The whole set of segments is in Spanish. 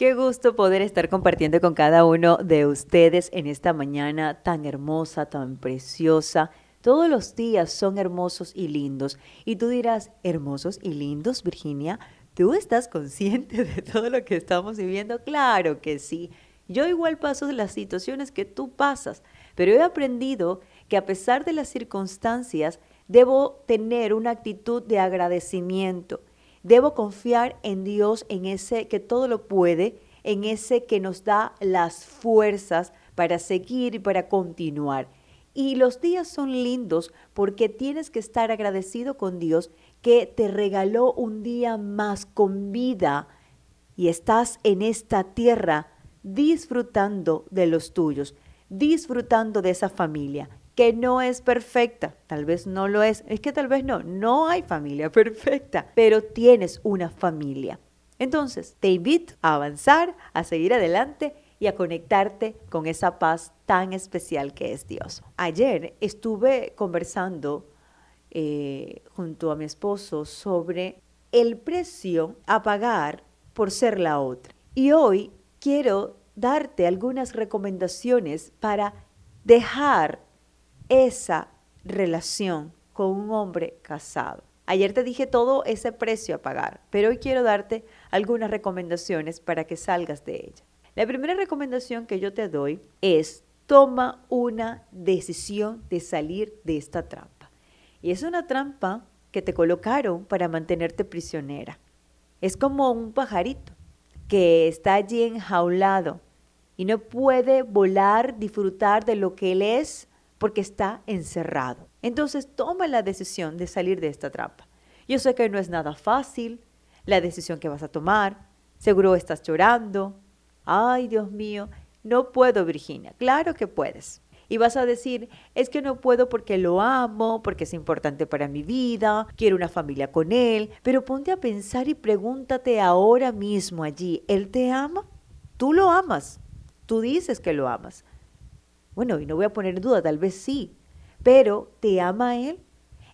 Qué gusto poder estar compartiendo con cada uno de ustedes en esta mañana tan hermosa, tan preciosa. Todos los días son hermosos y lindos. Y tú dirás, hermosos y lindos, Virginia, ¿tú estás consciente de todo lo que estamos viviendo? Claro que sí. Yo igual paso las situaciones que tú pasas, pero he aprendido que a pesar de las circunstancias, debo tener una actitud de agradecimiento Debo confiar en Dios, en ese que todo lo puede, en ese que nos da las fuerzas para seguir y para continuar. Y los días son lindos porque tienes que estar agradecido con Dios que te regaló un día más con vida y estás en esta tierra disfrutando de los tuyos, disfrutando de esa familia que no es perfecta, tal vez no lo es, es que tal vez no, no hay familia perfecta, pero tienes una familia. Entonces, te invito a avanzar, a seguir adelante y a conectarte con esa paz tan especial que es Dios. Ayer estuve conversando eh, junto a mi esposo sobre el precio a pagar por ser la otra. Y hoy quiero darte algunas recomendaciones para dejar esa relación con un hombre casado. Ayer te dije todo ese precio a pagar, pero hoy quiero darte algunas recomendaciones para que salgas de ella. La primera recomendación que yo te doy es toma una decisión de salir de esta trampa. Y es una trampa que te colocaron para mantenerte prisionera. Es como un pajarito que está allí enjaulado y no puede volar, disfrutar de lo que él es porque está encerrado. Entonces toma la decisión de salir de esta trampa. Yo sé que no es nada fácil la decisión que vas a tomar. Seguro estás llorando. Ay, Dios mío, no puedo, Virginia. Claro que puedes. Y vas a decir, es que no puedo porque lo amo, porque es importante para mi vida, quiero una familia con él. Pero ponte a pensar y pregúntate ahora mismo allí, ¿él te ama? Tú lo amas. Tú dices que lo amas. Bueno, y no voy a poner duda, tal vez sí, pero ¿te ama Él?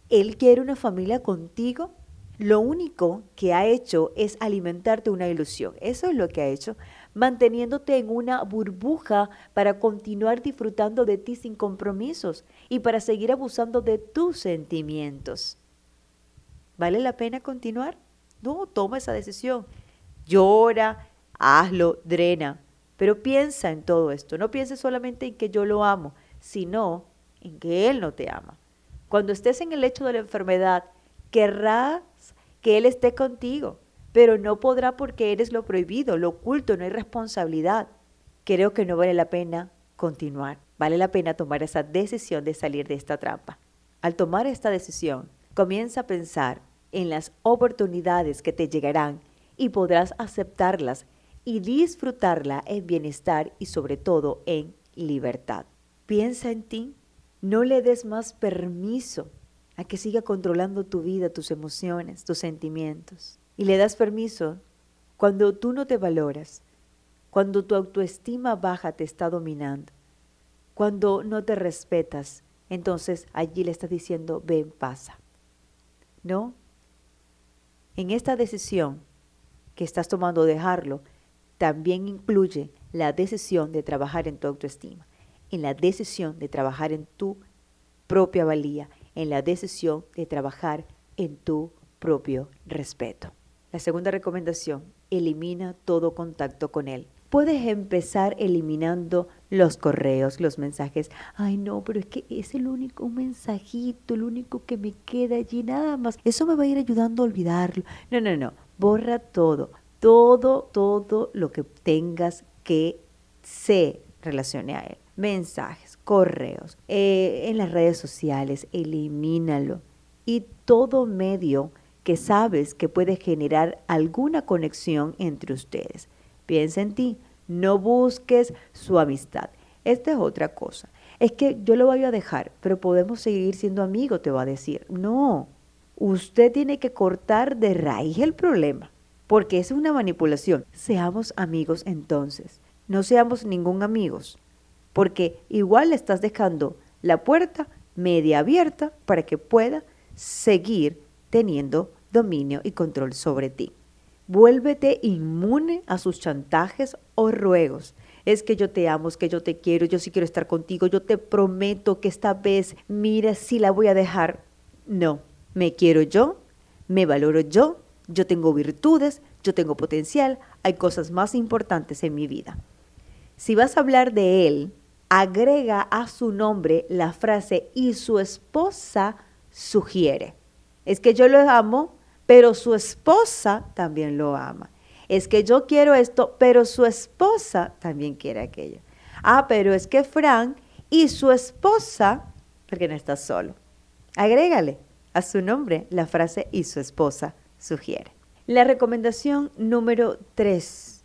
¿Él quiere una familia contigo? Lo único que ha hecho es alimentarte una ilusión. Eso es lo que ha hecho, manteniéndote en una burbuja para continuar disfrutando de ti sin compromisos y para seguir abusando de tus sentimientos. ¿Vale la pena continuar? No, toma esa decisión. Llora, hazlo, drena, pero piensa en todo esto, no pienses solamente en que yo lo amo, sino en que Él no te ama. Cuando estés en el lecho de la enfermedad, querrás que Él esté contigo, pero no podrá porque eres lo prohibido, lo oculto, no hay responsabilidad. Creo que no vale la pena continuar, vale la pena tomar esa decisión de salir de esta trampa. Al tomar esta decisión, comienza a pensar en las oportunidades que te llegarán y podrás aceptarlas y disfrutarla en bienestar y sobre todo en libertad. Piensa en ti, no le des más permiso a que siga controlando tu vida, tus emociones, tus sentimientos. Y le das permiso cuando tú no te valoras, cuando tu autoestima baja te está dominando, cuando no te respetas, entonces allí le estás diciendo, ven, pasa. ¿No? En esta decisión que estás tomando dejarlo, también incluye la decisión de trabajar en tu autoestima, en la decisión de trabajar en tu propia valía, en la decisión de trabajar en tu propio respeto. La segunda recomendación, elimina todo contacto con él. Puedes empezar eliminando los correos, los mensajes. Ay, no, pero es que es el único mensajito, el único que me queda allí, nada más. Eso me va a ir ayudando a olvidarlo. No, no, no. Borra todo todo, todo lo que tengas que se relacione a él. Mensajes, correos, eh, en las redes sociales, elimínalo. Y todo medio que sabes que puede generar alguna conexión entre ustedes. Piensa en ti, no busques su amistad. Esta es otra cosa. Es que yo lo voy a dejar, pero podemos seguir siendo amigos, te va a decir. No, usted tiene que cortar de raíz el problema porque es una manipulación. Seamos amigos entonces, no seamos ningún amigos, porque igual le estás dejando la puerta media abierta para que pueda seguir teniendo dominio y control sobre ti. Vuélvete inmune a sus chantajes o ruegos. Es que yo te amo, es que yo te quiero, yo sí quiero estar contigo, yo te prometo que esta vez, mira, si la voy a dejar. No, me quiero yo, me valoro yo, yo tengo virtudes, yo tengo potencial, hay cosas más importantes en mi vida. Si vas a hablar de él, agrega a su nombre la frase y su esposa sugiere. Es que yo lo amo, pero su esposa también lo ama. Es que yo quiero esto, pero su esposa también quiere aquello. Ah, pero es que Frank y su esposa, porque no está solo. Agrégale a su nombre la frase y su esposa sugiere. La recomendación número tres.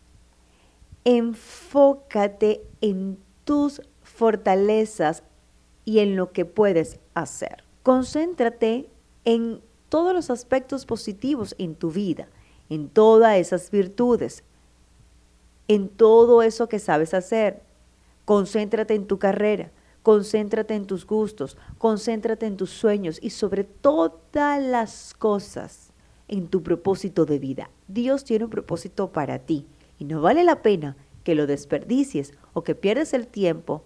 Enfócate en tus fortalezas y en lo que puedes hacer. Concéntrate en todos los aspectos positivos en tu vida, en todas esas virtudes, en todo eso que sabes hacer. Concéntrate en tu carrera, concéntrate en tus gustos, concéntrate en tus sueños y sobre todas las cosas en tu propósito de vida. Dios tiene un propósito para ti y no vale la pena que lo desperdicies o que pierdas el tiempo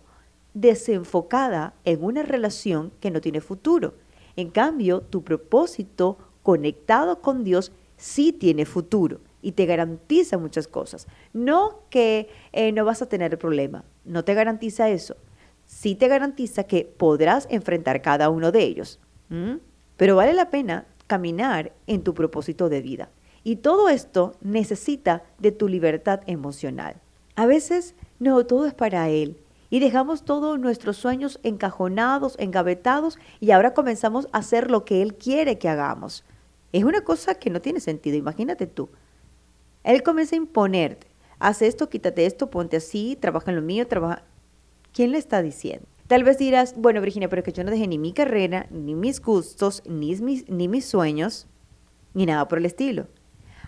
desenfocada en una relación que no tiene futuro. En cambio, tu propósito conectado con Dios sí tiene futuro y te garantiza muchas cosas. No que eh, no vas a tener problema, no te garantiza eso. Sí te garantiza que podrás enfrentar cada uno de ellos. Pero vale la pena caminar en tu propósito de vida. Y todo esto necesita de tu libertad emocional. A veces, no, todo es para Él y dejamos todos nuestros sueños encajonados, engavetados y ahora comenzamos a hacer lo que Él quiere que hagamos. Es una cosa que no tiene sentido, imagínate tú. Él comienza a imponerte, haz esto, quítate esto, ponte así, trabaja en lo mío, trabaja... ¿Quién le está diciendo? Tal vez dirás, bueno, Virginia, pero que yo no dejé ni mi carrera, ni mis gustos, ni mis, ni mis sueños, ni nada por el estilo.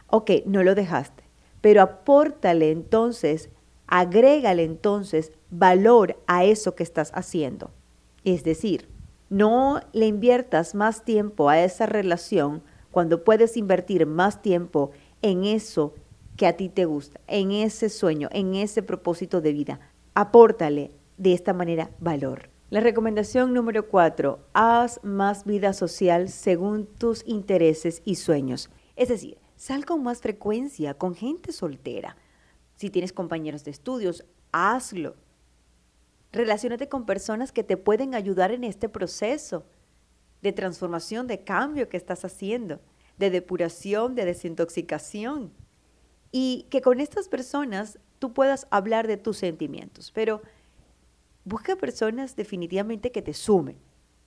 Ok, no lo dejaste, pero apórtale entonces, agrégale entonces valor a eso que estás haciendo. Es decir, no le inviertas más tiempo a esa relación cuando puedes invertir más tiempo en eso que a ti te gusta, en ese sueño, en ese propósito de vida. Apórtale de esta manera valor. La recomendación número cuatro, haz más vida social según tus intereses y sueños. Es decir, sal con más frecuencia con gente soltera. Si tienes compañeros de estudios, hazlo. Relaciónate con personas que te pueden ayudar en este proceso de transformación, de cambio que estás haciendo, de depuración, de desintoxicación. Y que con estas personas tú puedas hablar de tus sentimientos. Pero busca personas definitivamente que te sumen,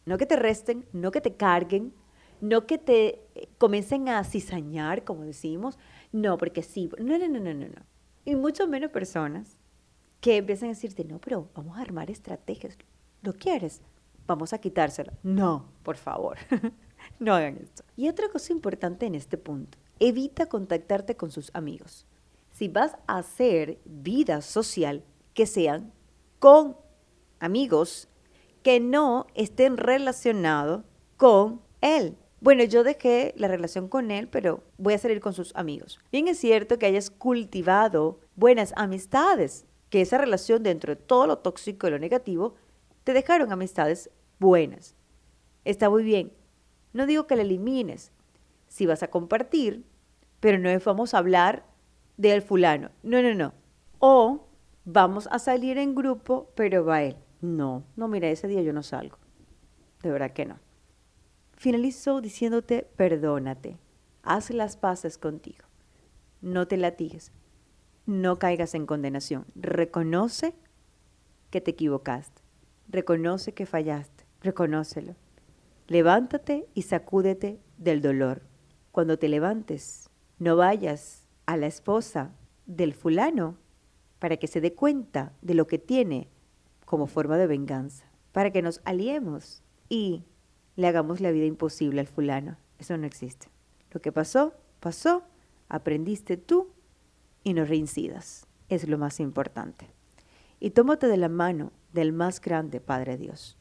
no que te resten, no que te carguen, no que te eh, comiencen a cizañar, como decimos. No, porque sí. No, no, no, no, no. Y mucho menos personas que empiezan a decirte, no, pero vamos a armar estrategias. ¿Lo quieres? Vamos a quitárselo. No, por favor, no hagan esto. Y otra cosa importante en este punto, evita contactarte con sus amigos. Si vas a hacer vida social, que sean con amigos que no estén relacionados con él. Bueno, yo dejé la relación con él, pero voy a salir con sus amigos. Bien es cierto que hayas cultivado buenas amistades que esa relación dentro de todo lo tóxico y lo negativo, te dejaron amistades buenas. Está muy bien. No digo que la elimines. Si vas a compartir, pero no vamos a hablar del fulano. No, no, no. O vamos a salir en grupo, pero va él. No, no, mira, ese día yo no salgo. De verdad que no. Finalizo diciéndote, perdónate. Haz las paces contigo. No te latigues no caigas en condenación. Reconoce que te equivocaste. Reconoce que fallaste. Reconócelo. Levántate y sacúdete del dolor. Cuando te levantes, no vayas a la esposa del fulano para que se dé cuenta de lo que tiene como forma de venganza, para que nos aliemos y le hagamos la vida imposible al fulano. Eso no existe. Lo que pasó, pasó, aprendiste tú y no reincidas. Es lo más importante. Y tómate de la mano del más grande Padre Dios.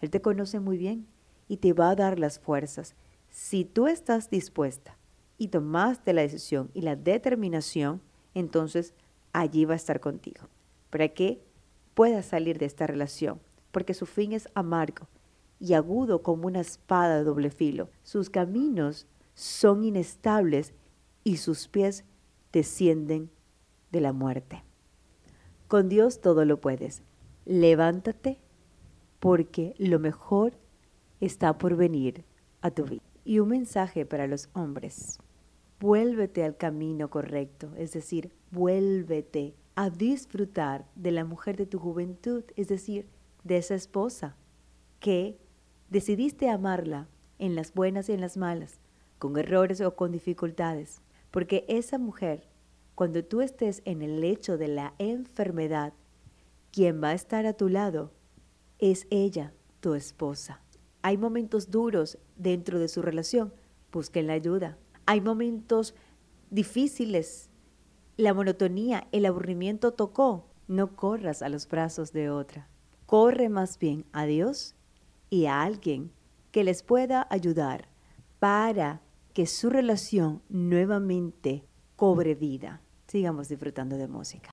Él te conoce muy bien y te va a dar las fuerzas si tú estás dispuesta y tomaste la decisión y la determinación, entonces allí va a estar contigo. Para que puedas salir de esta relación, porque su fin es amargo y agudo como una espada de doble filo. Sus caminos son inestables y sus pies descienden de la muerte. Con Dios todo lo puedes. Levántate porque lo mejor está por venir a tu vida. Y un mensaje para los hombres. Vuélvete al camino correcto, es decir, vuélvete a disfrutar de la mujer de tu juventud, es decir, de esa esposa que decidiste amarla en las buenas y en las malas, con errores o con dificultades, porque esa mujer, cuando tú estés en el lecho de la enfermedad, quien va a estar a tu lado es ella, tu esposa. Hay momentos duros dentro de su relación, busquen la ayuda. Hay momentos difíciles, la monotonía, el aburrimiento tocó. No corras a los brazos de otra. Corre más bien a Dios y a alguien que les pueda ayudar para que su relación nuevamente cobre vida. Sigamos disfrutando de música.